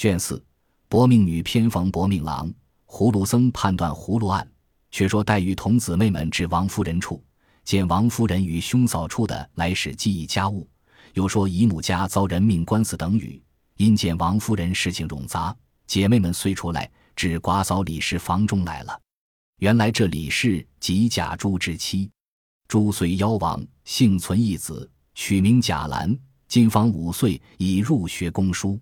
卷四，薄命女偏逢薄命郎。葫芦僧判断葫芦案，却说黛玉同姊妹们至王夫人处，见王夫人与兄嫂处的来使记忆家务，又说姨母家遭人命官司等语。因见王夫人事情冗杂，姐妹们遂出来至寡嫂李氏房中来了。原来这李氏即贾珠之妻，珠虽夭亡，幸存一子，取名贾兰，今方五岁，已入学公书。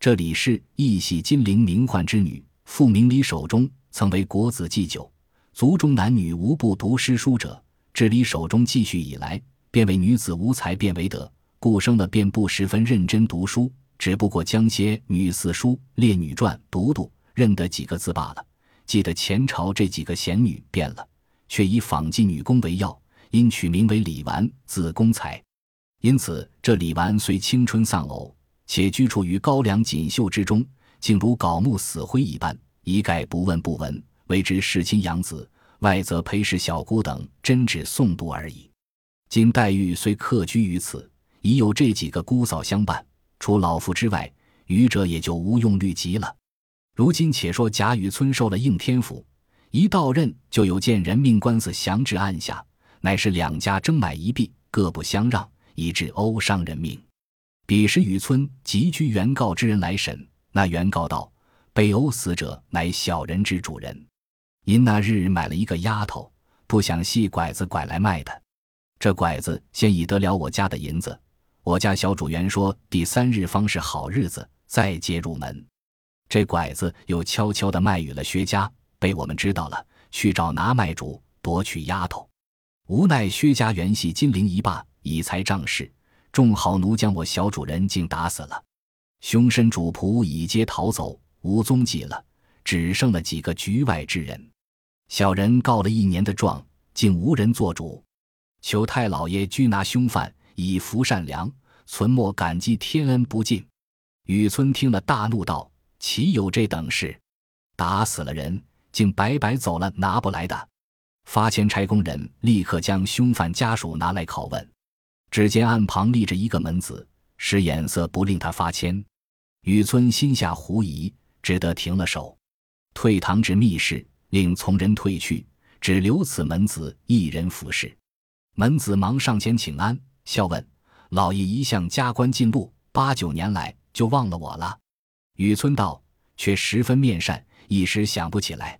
这李氏亦系金陵名宦之女。父名李守中，曾为国子祭酒，族中男女无不读诗书者。至李守中继续以来，便为女子无才便为德，故生了便不十分认真读书，只不过将些女四书、列女传读读，认得几个字罢了。记得前朝这几个贤女变了，却以仿妓女工为要，因取名为李纨，字公才。因此这李纨虽青春丧偶，且居处于高粱锦绣之中。竟如槁木死灰一般，一概不问不闻，为之侍亲养子，外则陪侍小姑等，真只诵读而已。今黛玉虽客居于此，已有这几个姑嫂相伴，除老妇之外，余者也就无用虑及了。如今且说贾雨村受了应天府，一到任就有件人命官司降至案下，乃是两家争买一币，各不相让，以致殴伤人命。彼时雨村急居原告之人来审。那原告道：“被殴死者乃小人之主人，因那日买了一个丫头，不想系拐子拐来卖的。这拐子先已得了我家的银子，我家小主原说第三日方是好日子，再接入门。这拐子又悄悄地卖与了薛家，被我们知道了，去找拿卖主夺取丫头。无奈薛家原系金陵一霸，以财仗势，众好奴将我小主人竟打死了。”凶身主仆已皆逃走，无踪迹了，只剩了几个局外之人。小人告了一年的状，竟无人做主，求太老爷拘拿凶犯，以服善良，存莫感激天恩不尽。雨村听了，大怒道：“岂有这等事？打死了人，竟白白走了，拿不来的。”发钱差工人立刻将凶犯家属拿来拷问。只见案旁立着一个门子，使眼色不令他发签。雨村心下狐疑，只得停了手，退堂至密室，令从人退去，只留此门子一人服侍。门子忙上前请安，笑问：“老爷一向加官进禄，八九年来就忘了我了？”雨村道：“却十分面善，一时想不起来。”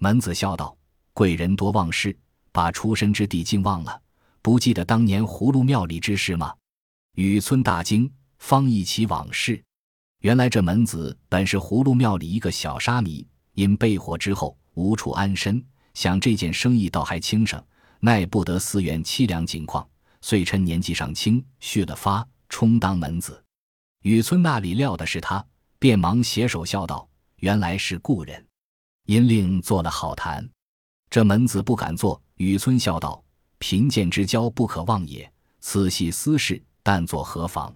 门子笑道：“贵人多忘事，把出身之地竟忘了，不记得当年葫芦庙里之事吗？”雨村大惊，方忆起往事。原来这门子本是葫芦庙里一个小沙弥，因被火之后无处安身，想这件生意倒还轻省，奈不得寺院凄凉境况，遂趁年纪尚轻续了发，充当门子。雨村那里料的是他，便忙携手笑道：“原来是故人。”因令做了好谈。这门子不敢做。雨村笑道：“贫贱之交不可忘也，此系私事，但作何妨？”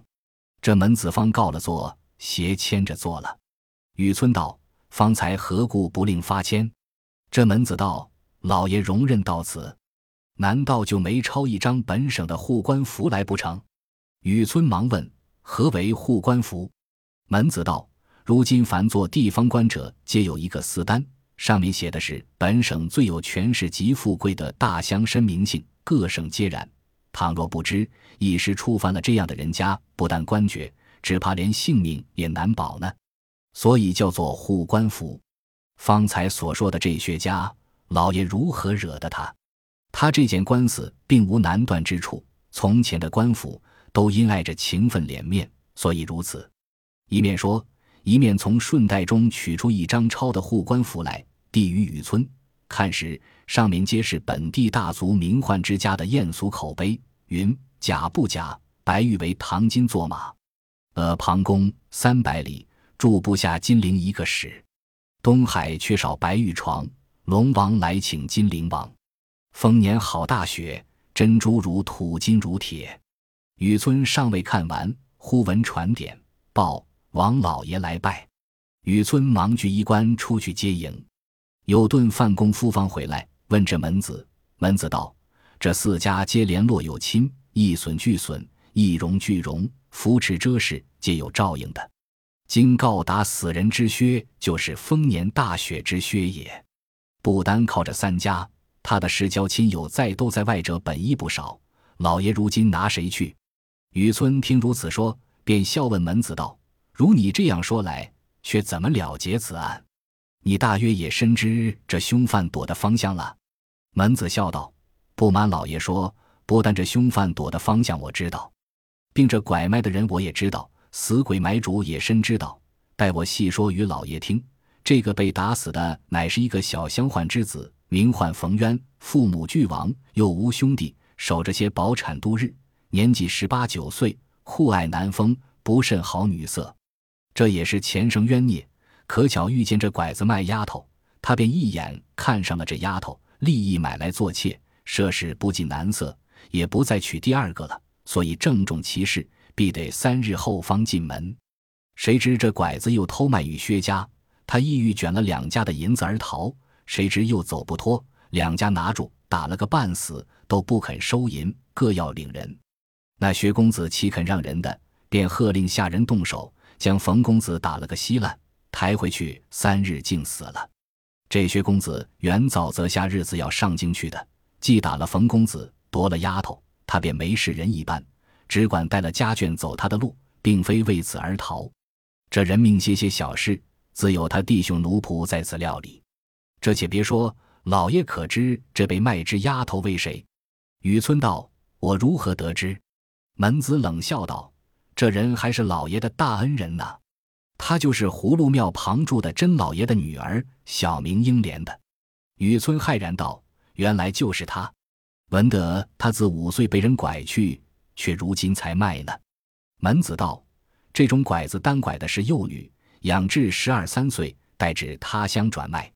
这门子方告了座。斜牵着做了，雨村道：“方才何故不令发签？”这门子道：“老爷容忍到此，难道就没抄一张本省的护官符来不成？”雨村忙问：“何为护官符？”门子道：“如今凡做地方官者，皆有一个私单，上面写的是本省最有权势及富贵的大乡绅名姓，各省皆然。倘若不知，一时触犯了这样的人家，不但官爵。”只怕连性命也难保呢，所以叫做护官符。方才所说的这薛家老爷如何惹得他？他这件官司并无难断之处。从前的官府都因爱着情分脸面，所以如此。一面说，一面从顺带中取出一张抄的护官符来，递于雨村。看时，上面皆是本地大族名宦之家的艳俗口碑，云假不假？白玉为唐金作马。呃，庞公三百里，住不下金陵一个使。东海缺少白玉床，龙王来请金陵王。丰年好大雪，珍珠如土，金如铁。雨村尚未看完，忽闻传点报：王老爷来拜。雨村忙具衣冠出去接迎。有顿范公夫方回来，问这门子。门子道：这四家皆联络有亲，一损俱损，一荣俱荣。扶持遮事，皆有照应的。今告打死人之靴，就是丰年大雪之靴也。不单靠着三家，他的世交亲友在都在外者本亦不少。老爷如今拿谁去？”雨村听如此说，便笑问门子道：“如你这样说来，却怎么了结此案？你大约也深知这凶犯躲的方向了。”门子笑道：“不瞒老爷说，不但这凶犯躲的方向我知道，并这拐卖的人我也知道。”死鬼买主也深知道，待我细说与老爷听。这个被打死的乃是一个小乡宦之子，名唤冯渊，父母俱亡，又无兄弟，守着些薄产度日。年纪十八九岁，酷爱男风，不甚好女色。这也是前生冤孽。可巧遇见这拐子卖丫头，他便一眼看上了这丫头，立意买来做妾。涉世不近男色，也不再娶第二个了，所以郑重其事。必得三日后方进门，谁知这拐子又偷卖与薛家，他意欲卷了两家的银子而逃，谁知又走不脱，两家拿住，打了个半死，都不肯收银，各要领人。那薛公子岂肯让人的，便喝令下人动手，将冯公子打了个稀烂，抬回去三日竟死了。这薛公子原早则下日子要上京去的，既打了冯公子，夺了丫头，他便没事人一般。只管带了家眷走他的路，并非为此而逃。这人命些些小事，自有他弟兄奴仆在此料理。这且别说，老爷可知这被卖之丫头为谁？雨村道：“我如何得知？”门子冷笑道：“这人还是老爷的大恩人呢。他就是葫芦庙旁住的甄老爷的女儿，小名英莲的。”雨村骇然道：“原来就是他！闻得他自五岁被人拐去。”却如今才卖呢。门子道：“这种拐子单拐的是幼女，养至十二三岁，待至他乡转卖。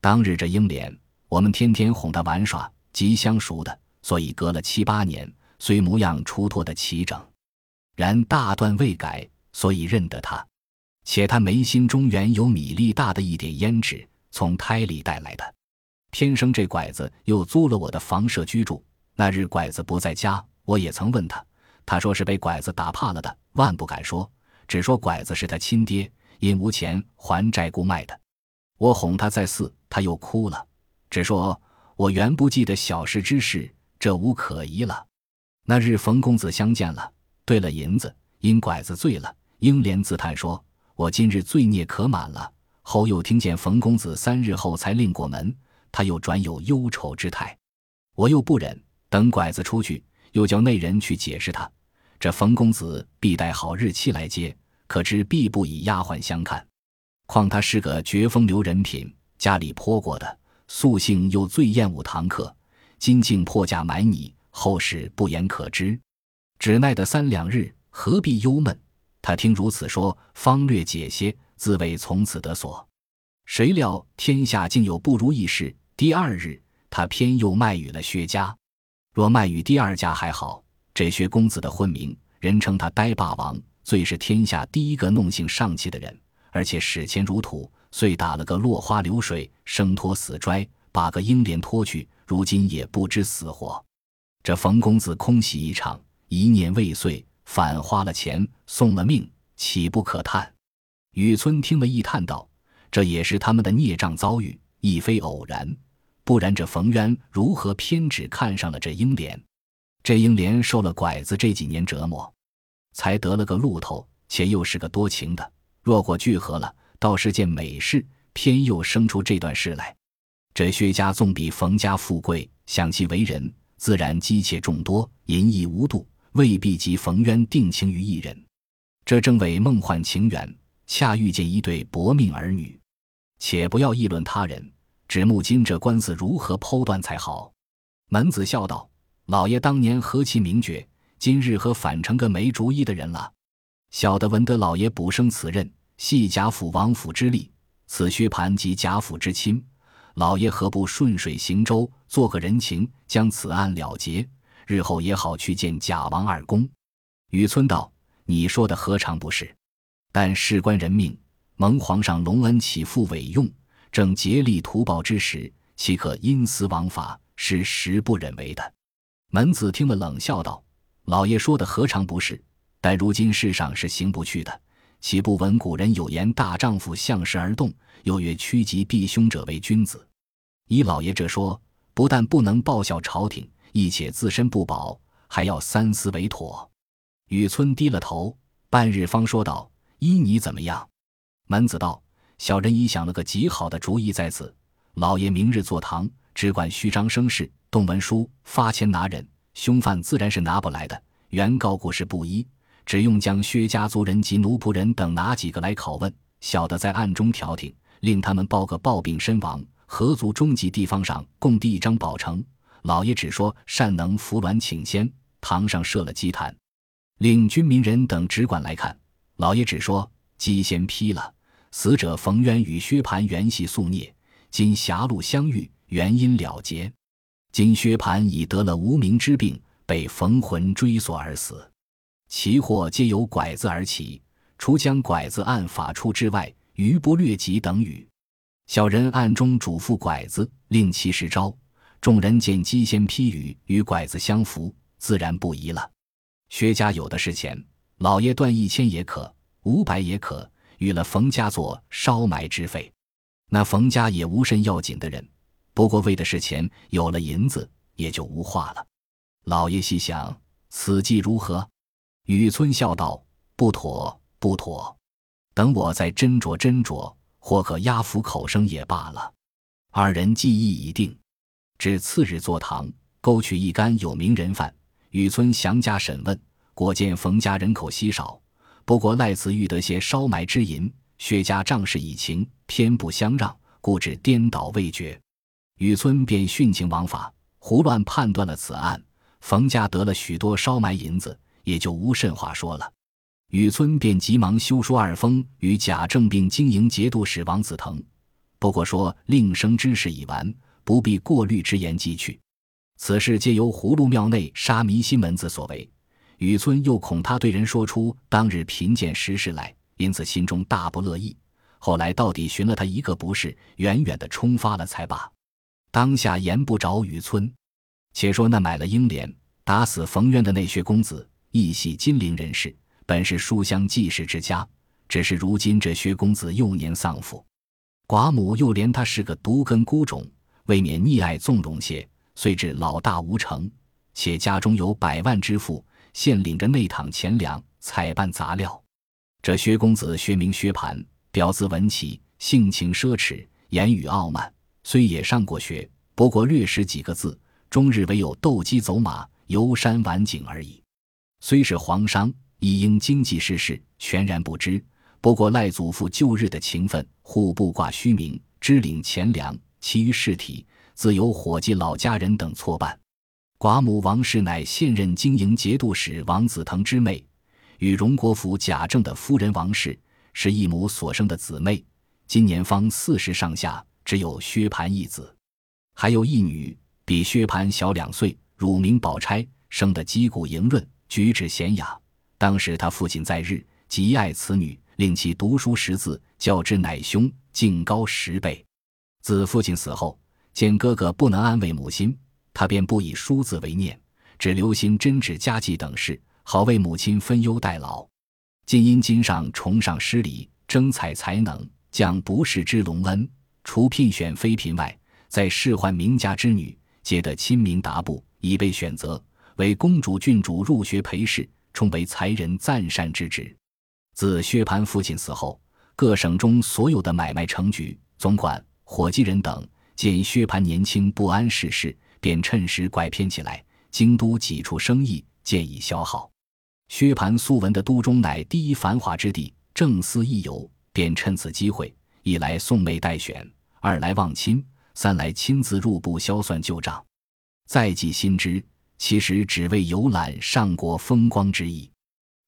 当日这英莲，我们天天哄她玩耍，极相熟的，所以隔了七八年，虽模样出脱的齐整，然大段未改，所以认得她。且他眉心中原有米粒大的一点胭脂，从胎里带来的。天生这拐子又租了我的房舍居住。那日拐子不在家。”我也曾问他，他说是被拐子打怕了的，万不敢说，只说拐子是他亲爹，因无钱还债故卖的。我哄他再四，他又哭了，只说我原不记得小事之事，这无可疑了。那日冯公子相见了，兑了银子，因拐子醉了，英莲自叹说：“我今日罪孽可满了。”后又听见冯公子三日后才另过门，他又转有忧愁之态，我又不忍，等拐子出去。又叫内人去解释他，这冯公子必带好日期来接，可知必不以丫鬟相看。况他是个绝风流人品，家里颇过的，素性又最厌恶堂客，今竟破价买你，后事不言可知。只奈得三两日，何必忧闷？他听如此说，方略解些，自谓从此得所。谁料天下竟有不如意事。第二日，他偏又卖与了薛家。若卖与第二家还好，这薛公子的混名，人称他呆霸王，最是天下第一个弄性上气的人，而且使钱如土，遂打了个落花流水，生拖死拽，把个英莲拖去，如今也不知死活。这冯公子空喜一场，一念未遂，反花了钱，送了命，岂不可叹？雨村听了，一叹道：“这也是他们的孽障遭遇，亦非偶然。”不然，这冯渊如何偏只看上了这英莲？这英莲受了拐子这几年折磨，才得了个路头，且又是个多情的。若果聚合了，倒是件美事。偏又生出这段事来。这薛家纵比冯家富贵，想其为人，自然姬妾众多，淫逸无度，未必及冯渊定情于一人。这正为梦幻情缘，恰遇见一对薄命儿女。且不要议论他人。指木金这官司如何剖断才好？门子笑道：“老爷当年何其明觉，今日何反成个没主意的人了？小的闻得老爷补升此任，系贾府王府之力，此薛蟠及贾府之亲，老爷何不顺水行舟，做个人情，将此案了结？日后也好去见贾王二公。”雨村道：“你说的何尝不是？但事关人命，蒙皇上隆恩起复委用。”正竭力图报之时，岂可因私枉法？是实不忍为的。门子听了，冷笑道：“老爷说的何尝不是？但如今世上是行不去的。岂不闻古人有言：“大丈夫向时而动。”又曰：“趋吉避凶者为君子。”依老爷这说，不但不能报效朝廷，亦且自身不保，还要三思为妥。雨村低了头，半日方说道：“依你怎么样？”门子道：“小人已想了个极好的主意，在此。老爷明日坐堂，只管虚张声势，动文书，发钱拿人，凶犯自然是拿不来的。原告故事不一。”只用将薛家族人及奴仆人等哪几个来拷问，小的在暗中调停，令他们报个暴病身亡，合族中级地方上共递一张保成。老爷只说善能扶鸾请仙，堂上设了祭坛，令军民人等只管来看。老爷只说鸡先批了，死者冯渊与薛蟠原系宿孽，今狭路相遇，原因了结。今薛蟠已得了无名之病，被冯魂追索而死。其祸皆由拐子而起，除将拐子按法出之外，余不略及等语。小人暗中嘱咐拐子，令其实招。众人见鸡先批语与拐子相符，自然不疑了。薛家有的是钱，老爷断一千也可，五百也可，与了冯家做烧埋之费。那冯家也无甚要紧的人，不过为的是钱，有了银子也就无话了。老爷细想，此计如何？雨村笑道：“不妥，不妥。等我再斟酌斟酌，或可压服口声也罢了。”二人计议已定，至次日坐堂，勾取一干有名人犯，雨村详加审问。果见冯家人口稀少，不过赖此欲得些烧埋之银，薛家仗势以情，偏不相让，故致颠倒未决。雨村便徇情枉法，胡乱判断了此案。冯家得了许多烧埋银子。也就无甚话说了，雨村便急忙修书二封与贾政，并经营节度使王子腾。不过说令生之事已完，不必过滤之言即去。此事皆由葫芦庙内杀迷心门子所为。雨村又恐他对人说出当日贫贱实事来，因此心中大不乐意。后来到底寻了他一个不是，远远的冲发了才罢。当下言不着雨村。且说那买了英莲打死冯渊的那薛公子。亦系金陵人士，本是书香济世之家，只是如今这薛公子幼年丧父，寡母又怜他是个独根孤种，未免溺爱纵容些，遂至老大无成。且家中有百万之富，现领着内堂钱粮，采办杂料。这薛公子薛名薛蟠，表字文起，性情奢侈，言语傲慢，虽也上过学，不过略识几个字，终日唯有斗鸡走马、游山玩景而已。虽是皇商，亦因经济世事全然不知。不过赖祖父旧日的情分，户部挂虚名，支领钱粮，其余事体自有伙计老家人等错办。寡母王氏乃现任经营节度使王子腾之妹，与荣国府贾政的夫人王氏是一母所生的姊妹，今年方四十上下，只有薛蟠一子，还有一女，比薛蟠小两岁，乳名宝钗，生得肌骨莹润。举止娴雅，当时他父亲在日，极爱此女，令其读书识字，教之乃兄，竟高十倍。自父亲死后，见哥哥不能安慰母亲，他便不以书字为念，只留心针纸家计等事，好为母亲分忧代劳。今因今上崇尚诗礼，征采才能，降不世之隆恩，除聘选妃嫔外，在仕宦名家之女，皆得亲民达布，已被选择。为公主、郡主入学陪侍，充为才人赞善之职。自薛蟠父亲死后，各省中所有的买卖成局、总管、伙计人等，见薛蟠年轻不谙世事，便趁时拐骗起来。京都几处生意渐已消耗。薛蟠素闻的都中乃第一繁华之地，正思一游，便趁此机会，一来送妹待选，二来望亲，三来亲自入部销算旧账，再计新知。其实只为游览上国风光之意，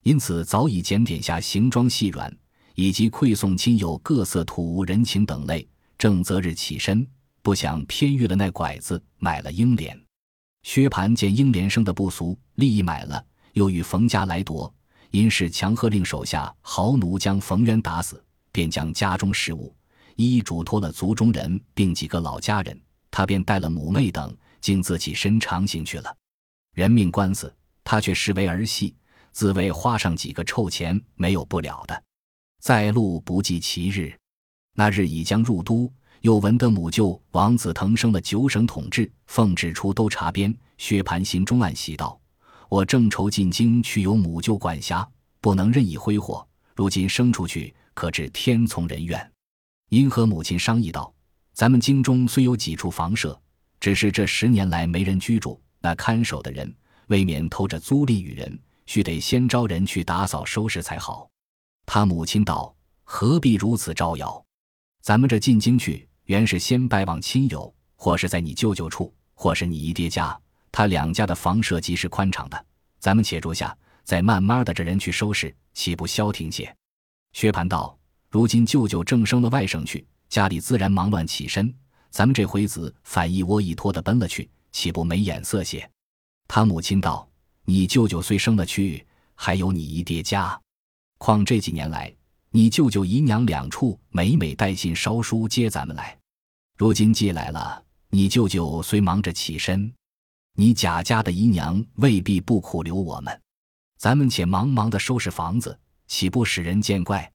因此早已检点下行装细软，以及馈送亲友各色土物人情等类。正择日起身，不想偏遇了那拐子，买了英莲。薛蟠见英莲生的不俗，立意买了，又与冯家来夺。因是强喝令手下豪奴将冯渊打死，便将家中事务一一嘱托了族中人，并几个老家人。他便带了母妹等，竟自起身长行去了。人命官司，他却视为儿戏，自谓花上几个臭钱没有不了的。在路不计其日。那日已将入都，又闻得母舅王子腾升了九省统治，奉旨出都察边。薛蟠心中暗喜道：“我正愁进京去有母舅管辖，不能任意挥霍。如今生出去，可知天从人愿。”因和母亲商议道：“咱们京中虽有几处房舍，只是这十年来没人居住，那看守的人未免偷着租赁与人，须得先招人去打扫收拾才好。”他母亲道：“何必如此招摇？咱们这进京去，原是先拜望亲友，或是在你舅舅处，或是你姨爹家。他两家的房舍极是宽敞的，咱们且住下，再慢慢的这人去收拾，岂不消停些？”薛蟠道。如今舅舅正升了外省去，家里自然忙乱起身。咱们这回子反一窝一拖的奔了去，岂不没眼色些？他母亲道：“你舅舅虽升了去，还有你姨爹家。况这几年来，你舅舅姨娘两处每每带信捎书接咱们来。如今寄来了，你舅舅虽忙着起身，你贾家的姨娘未必不苦留我们。咱们且忙忙的收拾房子，岂不使人见怪？”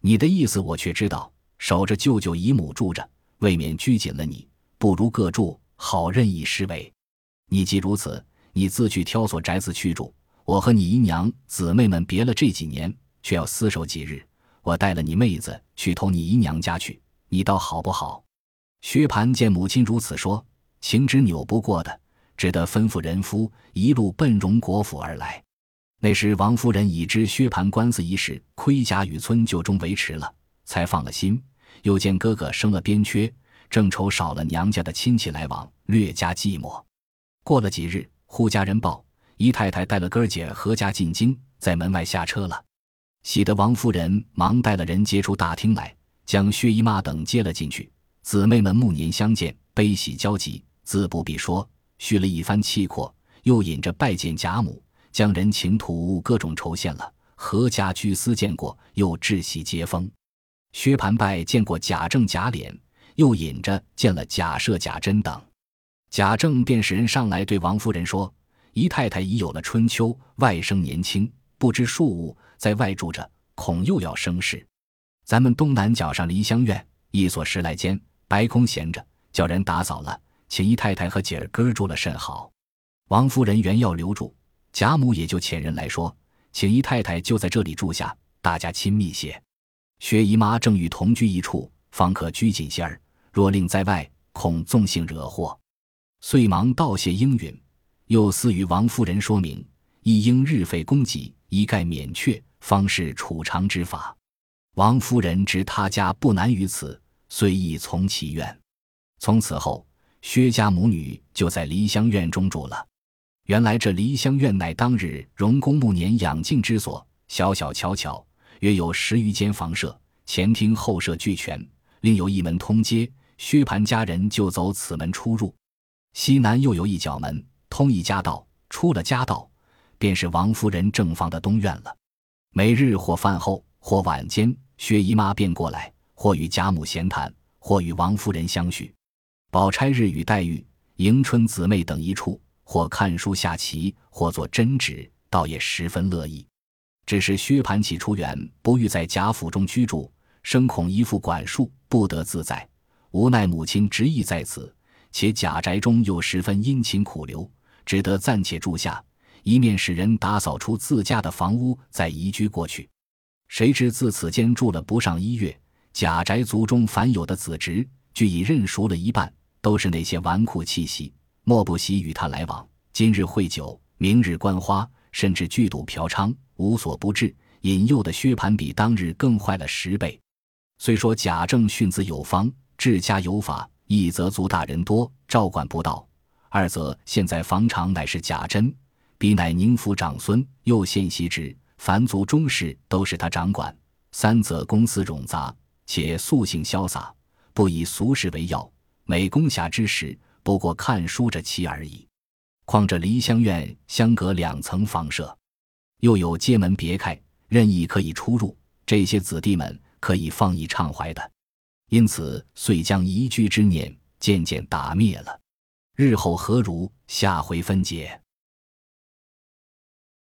你的意思我却知道，守着舅舅姨母住着，未免拘谨了你。不如各住，好任意施为。你既如此，你自去挑所宅子去住。我和你姨娘姊妹们别了这几年，却要厮守几日。我带了你妹子去投你姨娘家去，你倒好不好？薛蟠见母亲如此说，情之扭不过的，只得吩咐人夫一路奔荣国府而来。那时王夫人已知薛蟠官司一事亏贾雨村就中维持了，才放了心。又见哥哥生了边缺，正愁少了娘家的亲戚来往，略加寂寞。过了几日，忽家人报姨太太带了哥儿姐合家进京，在门外下车了。喜得王夫人忙带了人接出大厅来，将薛姨妈等接了进去。姊妹们暮年相见，悲喜交集，自不必说，叙了一番气阔，又引着拜见贾母。将人情土物各种酬献了，何家居司见过，又致喜接风。薛蟠拜见过贾政、贾琏，又引着见了贾赦、贾珍等。贾政便使人上来对王夫人说：“姨太太已有了春秋，外甥年轻，不知庶务，在外住着，恐又要生事。咱们东南角上梨香院一所十来间，白空闲着，叫人打扫了，请姨太太和姐儿哥住了甚好。王夫人原要留住。”贾母也就遣人来说，请姨太太就在这里住下，大家亲密些。薛姨妈正与同居一处，方可拘谨些儿。若令在外，恐纵性惹祸，遂忙道谢应允。又私与王夫人说明，亦应日费供给，一概免却，方是储藏之法。王夫人知他家不难于此，遂亦从其愿。从此后，薛家母女就在梨香院中住了。原来这梨香院乃当日荣公暮年养静之所，小小巧巧，约有十余间房舍，前厅后舍俱全，另有一门通街，薛蟠家人就走此门出入。西南又有一角门，通一家道，出了家道，便是王夫人正房的东院了。每日或饭后，或晚间，薛姨妈便过来，或与贾母闲谈，或与王夫人相叙。宝钗日与黛玉、迎春姊妹等一处。或看书下棋，或做针纸，倒也十分乐意。只是薛蟠起初远不欲在贾府中居住，生恐依附管束，不得自在。无奈母亲执意在此，且贾宅中又十分殷勤苦留，只得暂且住下，一面使人打扫出自家的房屋，再移居过去。谁知自此间住了不上一月，贾宅族中凡有的子侄，俱已认熟了一半，都是那些纨绔气息。莫不喜与他来往，今日会酒，明日观花，甚至聚赌嫖娼，无所不至，引诱的薛蟠比当日更坏了十倍。虽说贾政训子有方，治家有法，一则族大人多，照管不到；二则现在房场乃是贾珍，彼乃宁府长孙，又现袭职，凡族中事都是他掌管；三则公司冗杂，且素性潇洒，不以俗事为要，每攻暇之时。不过看书着棋而已，况这梨香院相隔两层房舍，又有街门别开，任意可以出入，这些子弟们可以放逸畅怀的，因此遂将移居之念渐渐打灭了。日后何如？下回分解。